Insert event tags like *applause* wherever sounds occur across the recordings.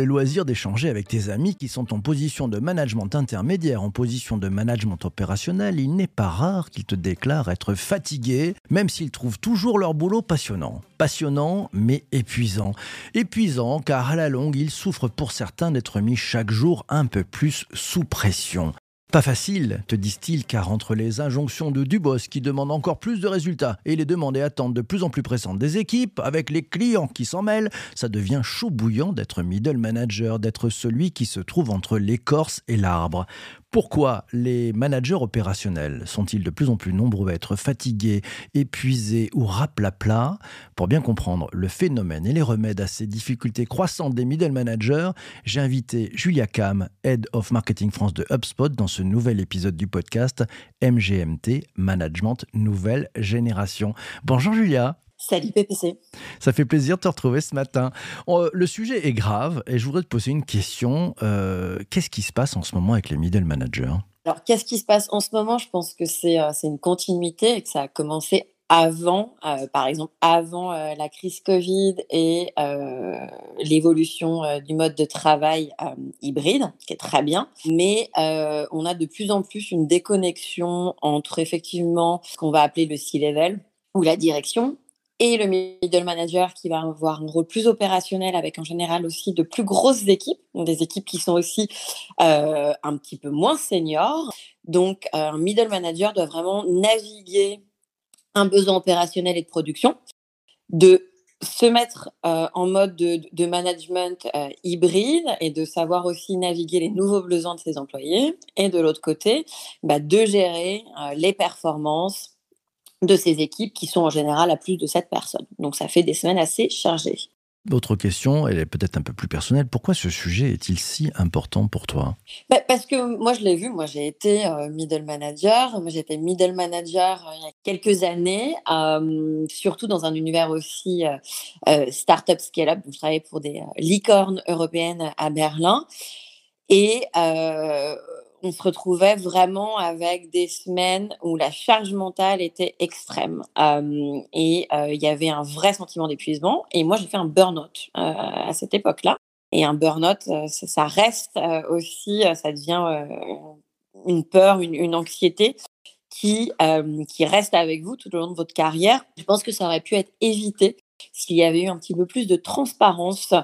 le loisir d'échanger avec tes amis qui sont en position de management intermédiaire, en position de management opérationnel, il n'est pas rare qu'ils te déclarent être fatigués, même s'ils trouvent toujours leur boulot passionnant. Passionnant, mais épuisant. Épuisant car à la longue, ils souffrent pour certains d'être mis chaque jour un peu plus sous pression. Pas facile, te disent-ils, car entre les injonctions de Dubos qui demandent encore plus de résultats et les demandes et attentes de plus en plus pressantes des équipes, avec les clients qui s'en mêlent, ça devient chaud bouillant d'être middle manager, d'être celui qui se trouve entre l'écorce et l'arbre. Pourquoi les managers opérationnels sont-ils de plus en plus nombreux à être fatigués, épuisés ou raplapla Pour bien comprendre le phénomène et les remèdes à ces difficultés croissantes des middle managers, j'ai invité Julia Kam, Head of Marketing France de HubSpot, dans ce nouvel épisode du podcast MGMT, Management Nouvelle Génération. Bonjour Julia. Salut PPC. Ça fait plaisir de te retrouver ce matin. Euh, le sujet est grave et je voudrais te poser une question. Euh, qu'est-ce qui se passe en ce moment avec les middle managers? Alors, qu'est-ce qui se passe en ce moment? Je pense que c'est euh, une continuité et que ça a commencé avant, par exemple, avant la crise Covid et l'évolution du mode de travail hybride, qui est très bien. Mais on a de plus en plus une déconnexion entre effectivement ce qu'on va appeler le C-level ou la direction et le middle manager qui va avoir un rôle plus opérationnel avec en général aussi de plus grosses équipes, des équipes qui sont aussi euh, un petit peu moins seniors. Donc euh, un middle manager doit vraiment naviguer un besoin opérationnel et de production, de se mettre euh, en mode de, management hybride et de savoir aussi naviguer les nouveaux besoins de ses employés, et de l'autre côté, bah, de gérer les performances, de ces équipes qui sont en général à plus de 7 personnes. Donc ça fait des semaines assez chargées. Autre question, elle est peut-être un peu plus personnelle. Pourquoi ce sujet est-il si important pour toi? Bah, Parce que moi, je l'ai vu, moi j'ai été euh, middle manager. Moi j'étais middle manager euh, il y a quelques années, euh, surtout dans un univers aussi start-up scale-up. Je travaillais pour des licornes européennes à Berlin. Et on se retrouvait vraiment avec des semaines où la charge mentale était extrême et il y avait un vrai sentiment d'épuisement. Et moi, j'ai fait un burn-out à cette époque-là. Et un burn-out, ça, reste aussi, ça devient une peur, une, anxiété qui, qui reste avec vous tout au long de votre carrière. Je pense que ça aurait pu être évité s'il y avait eu un petit peu plus de transparence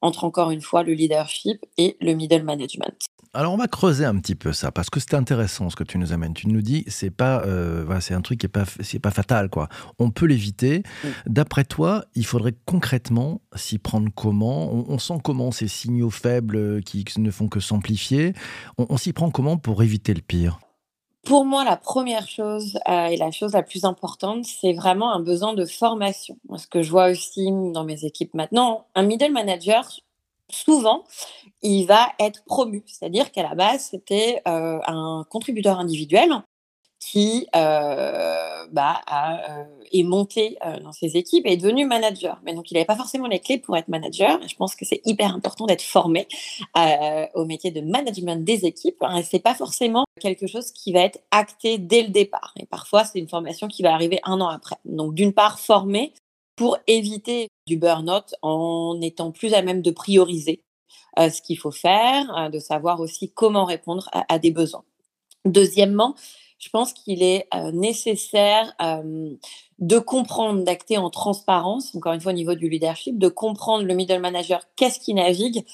entre, encore une fois, le leadership et le middle management. Alors on va creuser un petit peu ça parce que c'est intéressant ce que tu nous amènes. Tu nous dis c'est pas euh, voilà, c'est un truc qui est pas c'est pas fatal quoi. On peut l'éviter. D'après toi, il faudrait concrètement s'y prendre comment? On, sent comment ces signaux faibles qui ne font que s'amplifier? On, s'y prend comment pour éviter le pire? Pour moi, la première chose euh, et la chose la plus importante, c'est vraiment un besoin de formation. Ce que je vois aussi dans mes équipes maintenant, un middle manager, souvent, il va être promu. C'est-à-dire qu'à la base, c'était euh, un contributeur individuel qui euh, bah, a, euh, est monté dans ses équipes et est devenu manager. Mais donc, il n'avait pas forcément les clés pour être manager. je pense que c'est hyper important d'être formé au métier de management des équipes. Hein, c'est pas forcément quelque chose qui va être acté dès le départ. Et parfois, c'est une formation qui va arriver un an après. Donc, d'une part, former pour éviter du burn-out en étant plus à même de prioriser euh, ce qu'il faut faire, euh, de savoir aussi comment répondre à, des besoins. Deuxièmement, je pense qu'il est nécessaire de comprendre, d'acter en transparence, encore une fois au niveau du leadership, de comprendre le middle manager, qu'est-ce qui navigue,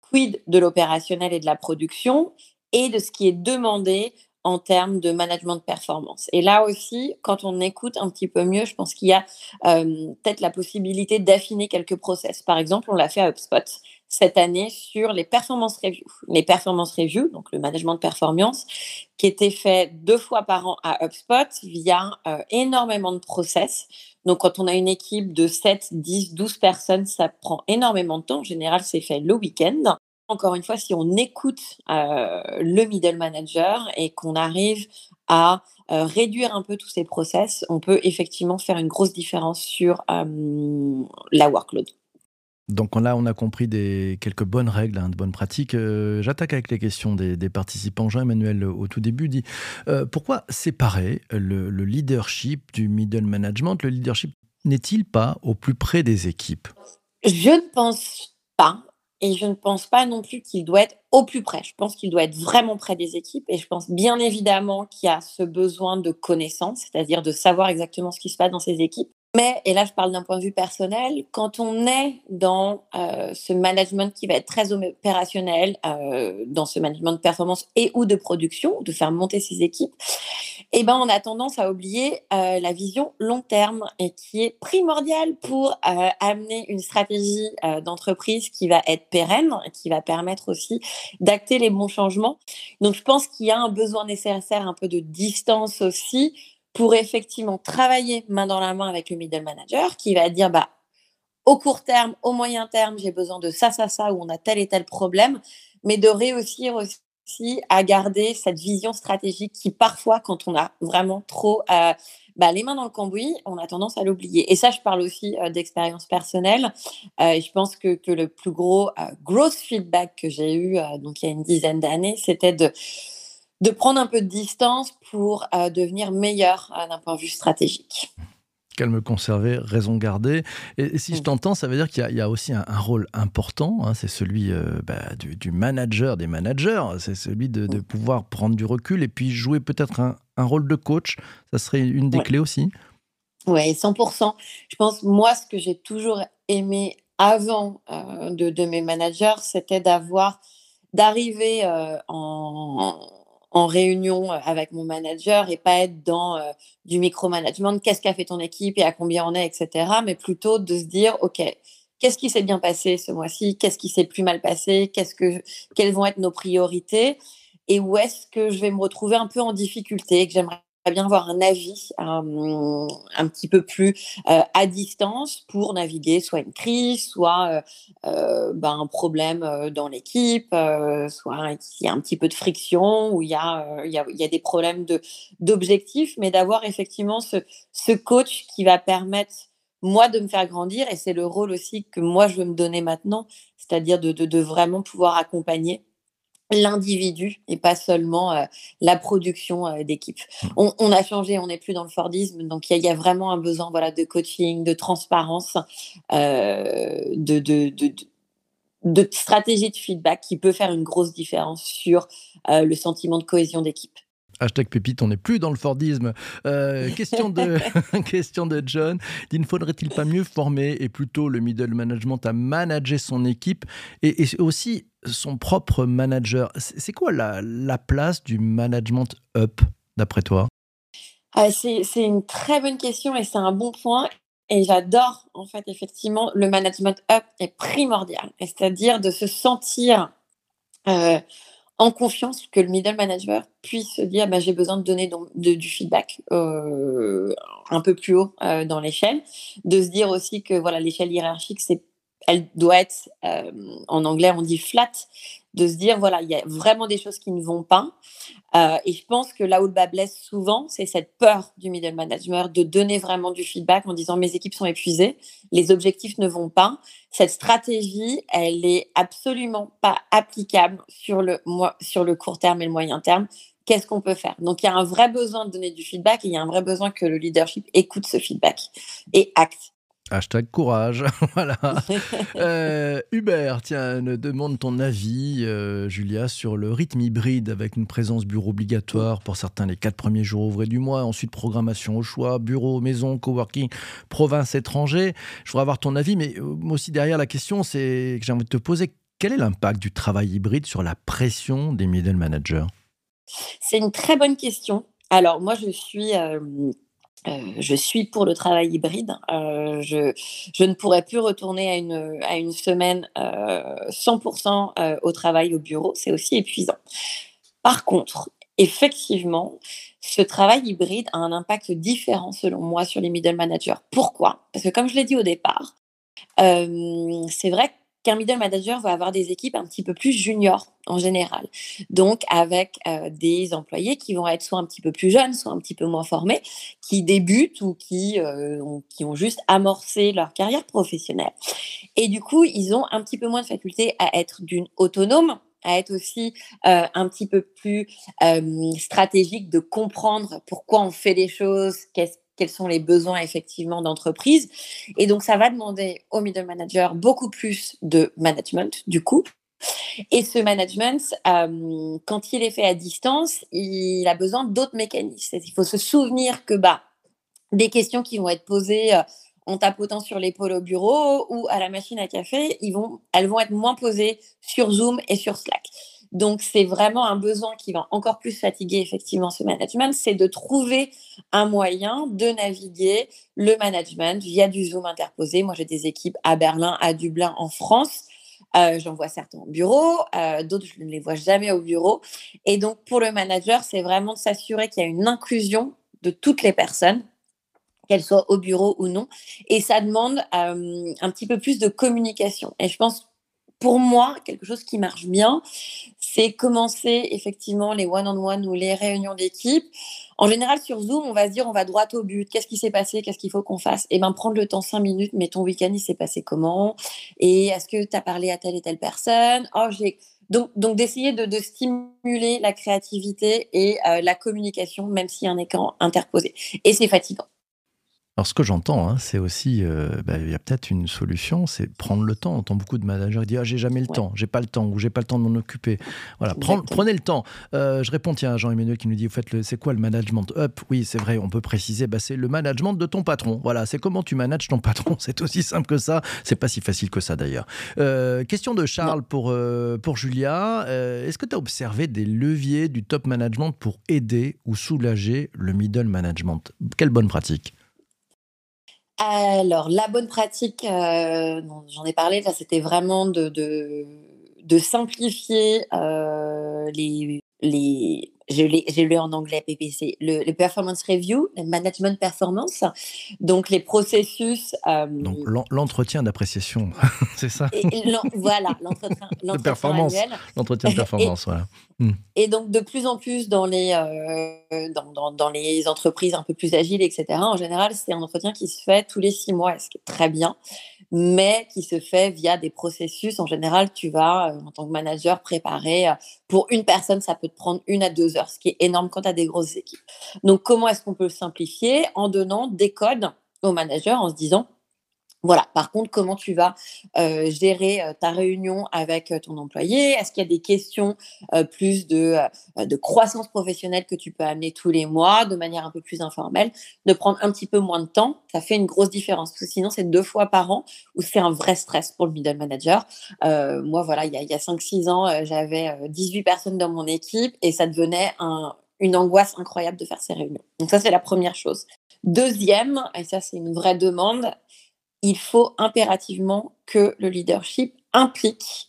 quid de l'opérationnel et de la production, et de ce qui est demandé en termes de management de performance. Et là aussi, quand on écoute un petit peu mieux, je pense qu'il y a peut-être la possibilité d'affiner quelques process. Par exemple, on l'a fait à HubSpot cette année sur les performance reviews. Les performance reviews, donc le management de performance, qui était fait deux fois par an à HubSpot via euh, énormément de process. Donc, quand on a une équipe de 7, 10, 12 personnes, ça prend énormément de temps. En général, c'est fait le week-end. encore une fois, si on écoute le middle manager et qu'on arrive à réduire un peu tous ces process, on peut effectivement faire une grosse différence sur la workload. Donc là, on a compris des, quelques bonnes règles, hein, de bonnes pratiques. Euh, j'attaque avec les questions des, participants. Jean-Emmanuel, au tout début, dit euh, pourquoi séparer le, leadership du middle management? Le leadership n'est-il pas au plus près des équipes? Je ne pense pas. Et je ne pense pas non plus qu'il doit être au plus près. Je pense qu'il doit être vraiment près des équipes. Et je pense bien évidemment qu'il y a ce besoin de connaissance, c'est-à-dire de savoir exactement ce qui se passe dans ces équipes. Mais, et là je parle d'un point de vue personnel, quand on est dans euh, ce management qui va être très opérationnel, euh, dans ce management de performance et ou de production, de faire monter ses équipes, eh ben, on a tendance à oublier euh, la vision long terme et qui est primordiale pour amener une stratégie d'entreprise qui va être pérenne, qui va permettre aussi d'acter les bons changements. Donc je pense qu'il y a un besoin nécessaire un peu de distance aussi pour effectivement travailler main dans la main avec le middle manager qui va dire bah au court terme, au moyen terme, j'ai besoin de ça, ça, ça, où on a tel et tel problème, mais de réussir aussi à garder cette vision stratégique qui parfois, quand on a vraiment trop euh, bah, les mains dans le cambouis, on a tendance à l'oublier. Et ça, je parle aussi euh, d'expérience personnelle. Euh, je pense que, que, le plus gros growth feedback que j'ai eu, donc il y a une dizaine d'années, c'était de de prendre un peu de distance pour euh, devenir meilleur euh, d'un point de vue stratégique. Calme conservé, raison gardée. Et, si je mmh. t'entends, ça veut dire qu'il y, a aussi un, rôle important, hein, c'est celui euh, bah, du, manager des managers, c'est celui de, mmh. pouvoir prendre du recul et puis jouer peut-être un, rôle de coach. Ça serait une des clés aussi Oui, 100%. Je pense, moi, ce que j'ai toujours aimé avant de, de, mes managers, c'était d'avoir, d'arriver en réunion avec mon manager et pas être dans euh, du micromanagement, qu'est-ce qu'a fait ton équipe et à combien on est, etc. Mais plutôt de se dire, OK, qu'est-ce qui s'est bien passé ce mois-ci, qu'est-ce qui s'est plus mal passé, qu'est-ce que, quelles vont être nos priorités et où est-ce que je vais me retrouver un peu en difficulté, que j'aimerais bien avoir un avis euh, un petit peu plus euh, à distance pour naviguer soit une crise, soit euh, ben, un problème dans l'équipe, soit il y a un petit peu de friction ou il y a, il y a, des problèmes de, d'objectifs, mais d'avoir effectivement ce, ce coach qui va permettre moi de me faire grandir et c'est le rôle aussi que moi je veux me donner maintenant, c'est-à-dire de, de vraiment pouvoir accompagner l'individu et pas seulement euh, la production euh, d'équipe. Mmh. On, a changé, on n'est plus dans le Fordisme, donc il y, a vraiment un besoin voilà, de coaching, de transparence, euh, de, de, de, de, stratégie de feedback qui peut faire une grosse différence sur le sentiment de cohésion d'équipe. Hashtag pépite, on n'est plus dans le Fordisme. question, de, *laughs* question de John. Il ne faudrait-il pas mieux former et plutôt le middle management à manager son équipe et, et aussi son propre manager? C'est quoi la, place du management up, d'après toi? Ah, C'est une très bonne question et c'est un bon point. Et j'adore, en fait, effectivement, le management up est primordial. C'est-à-dire de se sentir euh, en confiance que le middle manager puisse se dire bah, j'ai besoin de donner du feedback euh, un peu plus haut euh, dans l'échelle. De se dire aussi que voilà l'échelle hiérarchique, c'est elle doit être, euh, en anglais on dit flat, de se dire voilà, il y a vraiment des choses qui ne vont pas. Euh, et je pense que là où le bas blesse souvent, c'est cette peur du middle management de donner vraiment du feedback en disant mes équipes sont épuisées, les objectifs ne vont pas. Cette stratégie, elle est absolument pas applicable sur le, sur le court terme et le moyen terme qu'est-ce qu'on peut faire? Donc, il y a un vrai besoin de donner du feedback et il y a un vrai besoin que le leadership écoute ce feedback et acte. Hashtag courage, *laughs* voilà. *laughs* Euh, Hubert, tiens, demande ton avis, euh, Julia, sur le rythme hybride avec une présence bureau obligatoire pour certains les quatre premiers jours ouvrés du mois, ensuite programmation au choix, bureau, maison, coworking, province, étranger. Je voudrais avoir ton avis, mais euh, moi aussi derrière la question, c'est que j'ai envie de te poser quel est l'impact du travail hybride sur la pression des middle managers? C'est une très bonne question. Alors moi, je suis euh, je suis pour le travail hybride. Euh, je, ne pourrais plus retourner à une, à une semaine 100% euh, au travail au bureau. C'est aussi épuisant. Par contre, effectivement, ce travail hybride a un impact différent selon moi sur les middle managers. Pourquoi? Parce que comme je l'ai dit au départ, c'est vrai qu'un middle manager va avoir des équipes un petit peu plus juniors en général. Donc, avec euh, des employés qui vont être soit un petit peu plus jeunes, soit un petit peu moins formés, qui débutent ou qui, euh, ont, juste amorcé leur carrière professionnelle. Et du coup, ils ont un petit peu moins de faculté à être d'une autonome à être aussi euh, un petit peu plus stratégique, de comprendre pourquoi on fait les choses, quels sont les besoins effectivement d'entreprise. Et donc, ça va demander au middle manager beaucoup plus de management, du coup. Et ce management, quand il est fait à distance, il a besoin d'autres mécanismes. Il faut se souvenir que bah, des questions qui vont être posées en tapotant sur l'épaule au bureau ou à la machine à café, ils vont, elles vont être moins posées sur Zoom et sur Slack. Donc, c'est vraiment un besoin qui va encore plus fatiguer effectivement ce management, c'est de trouver un moyen de naviguer le management via du Zoom interposé. Moi, j'ai des équipes à Berlin, à Dublin, en France. Euh, J'en vois certains au bureau, euh, d'autres, je ne les vois jamais au bureau. Et donc, pour le manager, c'est vraiment de s'assurer qu'il y a une inclusion de toutes les personnes qu'elles soient au bureau ou non. Et ça demande euh, un petit peu plus de communication. Et je pense, pour moi, quelque chose qui marche bien, c'est commencer effectivement les one-on-one ou les réunions d'équipe. En général, sur Zoom, on va se dire, on va droit au but. Qu'est-ce qui s'est passé? Qu'est-ce qu'il faut qu'on fasse? Et eh bien, prendre le temps cinq minutes, mais ton week-end, il s'est passé comment? Et est-ce que tu as parlé à telle et telle personne? Oh, j'ai... Donc, d'essayer de, de, stimuler la créativité et euh, la communication, même s'il y a un écran interposé. Et c'est fatigant. Alors, ce que j'entends, hein, c'est aussi, euh, bah, il y a peut-être une solution, c'est prendre le temps. On entend beaucoup de managers qui disent ah, j'ai jamais le temps, j'ai pas le temps, ou j'ai pas le temps de m'en occuper. Voilà, prenez le temps. Euh, je réponds, tiens, Jean-Emmanuel qui nous dit vous faites c'est quoi le management up? Oui, c'est vrai, on peut préciser, bah, c'est le management de ton patron. Voilà, c'est comment tu manages ton patron. *laughs* C'est aussi simple que ça. C'est pas si facile que ça d'ailleurs. Euh, question de Charles pour, pour Julia. Est-ce que tu as observé des leviers du top management pour aider ou soulager le middle management? Quelle bonne pratique alors, la bonne pratique, euh, j'en ai parlé, c'était vraiment de, simplifier euh, les, je l'ai lu en anglais PPC, le, performance review, le management performance, donc les processus. Euh, donc l'entretien d'appréciation, *laughs* c'est ça? Voilà, l'entretien *laughs* de performance. L'entretien de performance, voilà. Hmm. Et donc de plus en plus dans les, euh, dans, dans, dans, les entreprises un peu plus agiles, etc., en général, c'est un entretien qui se fait tous les six mois, ce qui est très bien mais qui se fait via des processus. En général, tu vas, euh, en tant que manager, préparer. Euh, pour une personne, ça peut te prendre une à deux heures, ce qui est énorme quand tu as des grosses équipes. Donc, comment est-ce qu'on peut simplifier? En donnant des codes aux managers, en se disant, voilà. Par contre, comment tu vas gérer ta réunion avec ton employé? Est-ce qu'il y a des questions plus de, de croissance professionnelle que tu peux amener tous les mois de manière un peu plus informelle? De prendre un petit peu moins de temps, ça fait une grosse différence. Sinon, c'est deux fois par an où c'est un vrai stress pour le middle manager. moi, voilà, il y a, a 5-6 ans, j'avais 18 personnes dans mon équipe et ça devenait un, une angoisse incroyable de faire ces réunions. Donc ça, c'est la première chose. Deuxième, et ça c'est une vraie demande, il faut impérativement que le leadership implique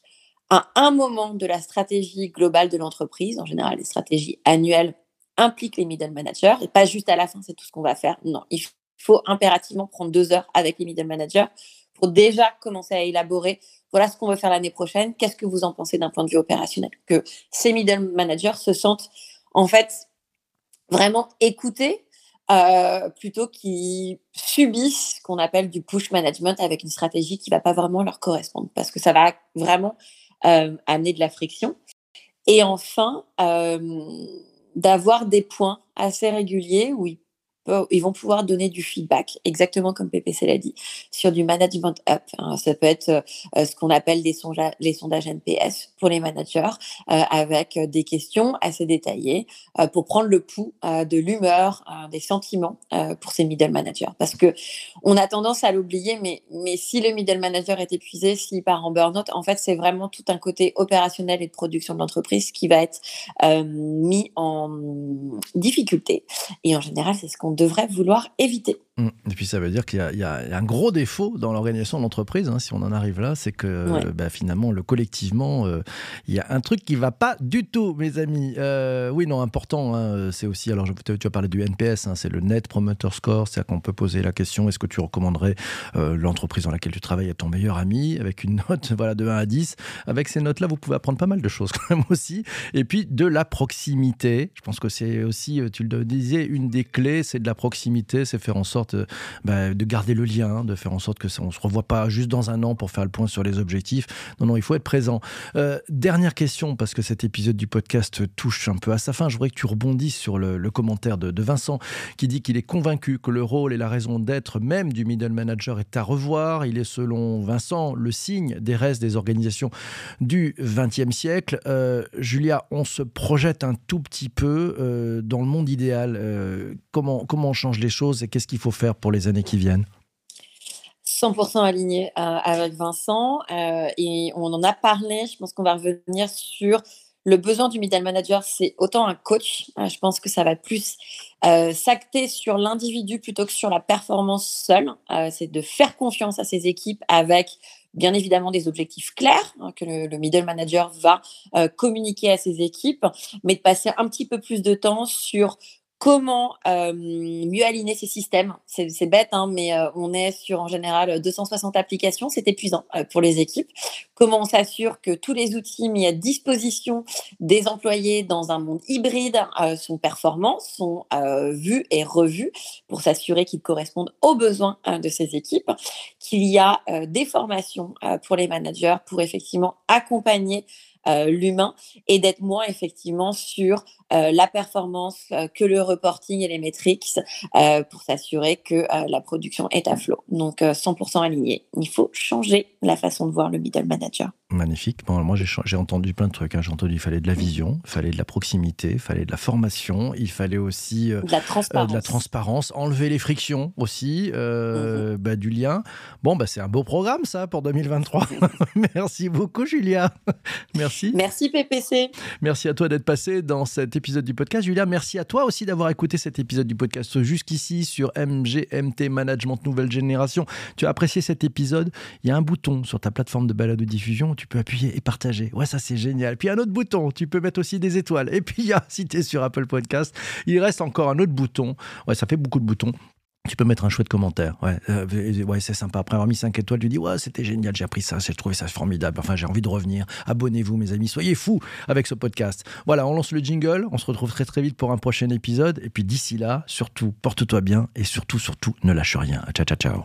à un moment de la stratégie globale de l'entreprise, en général les stratégies annuelles impliquent les middle managers, et pas juste à la fin, c'est tout ce qu'on va faire. Non, il faut impérativement prendre deux heures avec les middle managers pour déjà commencer à élaborer, voilà ce qu'on veut faire l'année prochaine, qu'est-ce que vous en pensez d'un point de vue opérationnel, que ces middle managers se sentent en fait vraiment écoutés euh, plutôt qu'ils subissent ce qu'on appelle du push management avec une stratégie qui va pas vraiment leur correspondre parce que ça va vraiment euh, amener de la friction. Et enfin, euh, d'avoir des points assez réguliers où ils ils vont pouvoir donner du feedback, exactement comme PPC l'a dit, sur du management up. Hein. Ça peut être euh, ce qu'on appelle les sondages, les sondages NPS pour les managers, euh, avec des questions assez détaillées euh, pour prendre le pouls de l'humeur, des sentiments pour ces middle managers. Parce que on a tendance à l'oublier, mais, mais si le middle manager est épuisé, s'il part en burn-out, en fait, c'est vraiment tout un côté opérationnel et de production de l'entreprise qui va être mis en difficulté. Et en général, c'est ce qu'on devrait vouloir éviter. Mmh. Et puis ça veut dire qu'il y, a un gros défaut dans l'organisation de l'entreprise, hein, si on en arrive là, c'est que bah, finalement, le collectivement, euh, il y a un truc qui va pas du tout, mes amis. Euh, oui, non, important, hein, c'est aussi, alors tu as parlé du NPS, hein, c'est le Net Promoter Score, c'est-à-dire qu'on peut poser la question, est-ce que tu recommanderais euh, l'entreprise dans laquelle tu travailles à ton meilleur ami, avec une note *laughs* voilà, de 1 à 10. Avec ces notes-là, vous pouvez apprendre pas mal de choses *laughs* quand même aussi. Et puis de la proximité, je pense que c'est aussi, tu le disais, une des clés, c'est de la proximité, c'est faire en sorte euh, bah, de garder le lien, de faire en sorte que ça, on se revoit pas juste dans un an pour faire le point sur les objectifs. Non, non, il faut être présent. Euh, dernière question, parce que cet épisode du podcast touche un peu à sa fin. Je voudrais que tu rebondisses sur le, commentaire de, Vincent qui dit qu'il est convaincu que le rôle et la raison d'être même du middle manager est à revoir. Il est selon Vincent le signe des restes des organisations du XXe siècle. Euh, Julia, on se projette un tout petit peu dans le monde idéal. comment, comment on change les choses et qu'est-ce qu'il faut faire pour les années qui viennent 100% aligné euh, avec Vincent euh, et on en a parlé. Je pense qu'on va revenir sur le besoin du middle manager. C'est autant un coach. Euh, je pense que ça va plus s'acter sur l'individu plutôt que sur la performance seule. c'est de faire confiance à ses équipes avec bien évidemment des objectifs clairs hein, que le, middle manager va communiquer à ses équipes, mais de passer un petit peu plus de temps sur comment mieux aligner ces systèmes. C'est bête, hein, mais on est sur en général 260 applications, c'est épuisant pour les équipes. Comment on s'assure que tous les outils mis à disposition des employés dans un monde hybride sont performants, sont vus et revus pour s'assurer qu'ils correspondent aux besoins de ces équipes, qu'il y a des formations pour les managers pour effectivement accompagner euh, l'humain et d'être moins effectivement sur euh, la performance euh, que le reporting et les métriques pour s'assurer que la production est à flot. Donc 100% aligné. Il faut changer la façon de voir le middle manager. Magnifique. Bon, moi, j'ai entendu plein de trucs. Hein. J'ai entendu qu'il fallait de la vision, il fallait de la proximité, il fallait de la formation, il fallait aussi de, la transparence. de la transparence, enlever les frictions aussi, mhm. bah, du lien. Bon, bah, c'est un beau programme, ça, pour 2023. *laughs* Merci beaucoup, Julia. Merci. Merci. PPC. Merci à toi d'être passé dans cet épisode du podcast. Julia, merci à toi aussi d'avoir écouté cet épisode du podcast jusqu'ici sur MGMT Management Nouvelle Génération. Tu as apprécié cet épisode Il y a un bouton sur ta plateforme de balade de diffusion où tu peux appuyer et partager. Ouais, ça c'est génial. Puis un autre bouton, tu peux mettre aussi des étoiles. Et puis il y a, *laughs* si tu es sur Apple Podcast, il reste encore un autre bouton. Ouais, ça fait beaucoup de boutons tu peux mettre un chouette commentaire. Ouais, euh, ouais c'est sympa. Après avoir mis 5 étoiles, tu dis Ouais, c'était génial, j'ai appris ça, j'ai trouvé ça formidable. Enfin, j'ai envie de revenir. Abonnez-vous, mes amis, soyez fous avec ce podcast. Voilà, on lance le jingle. On se retrouve très très vite pour un prochain épisode. Et puis d'ici là, surtout, porte-toi bien et surtout, surtout, ne lâche rien. Ciao, ciao, ciao.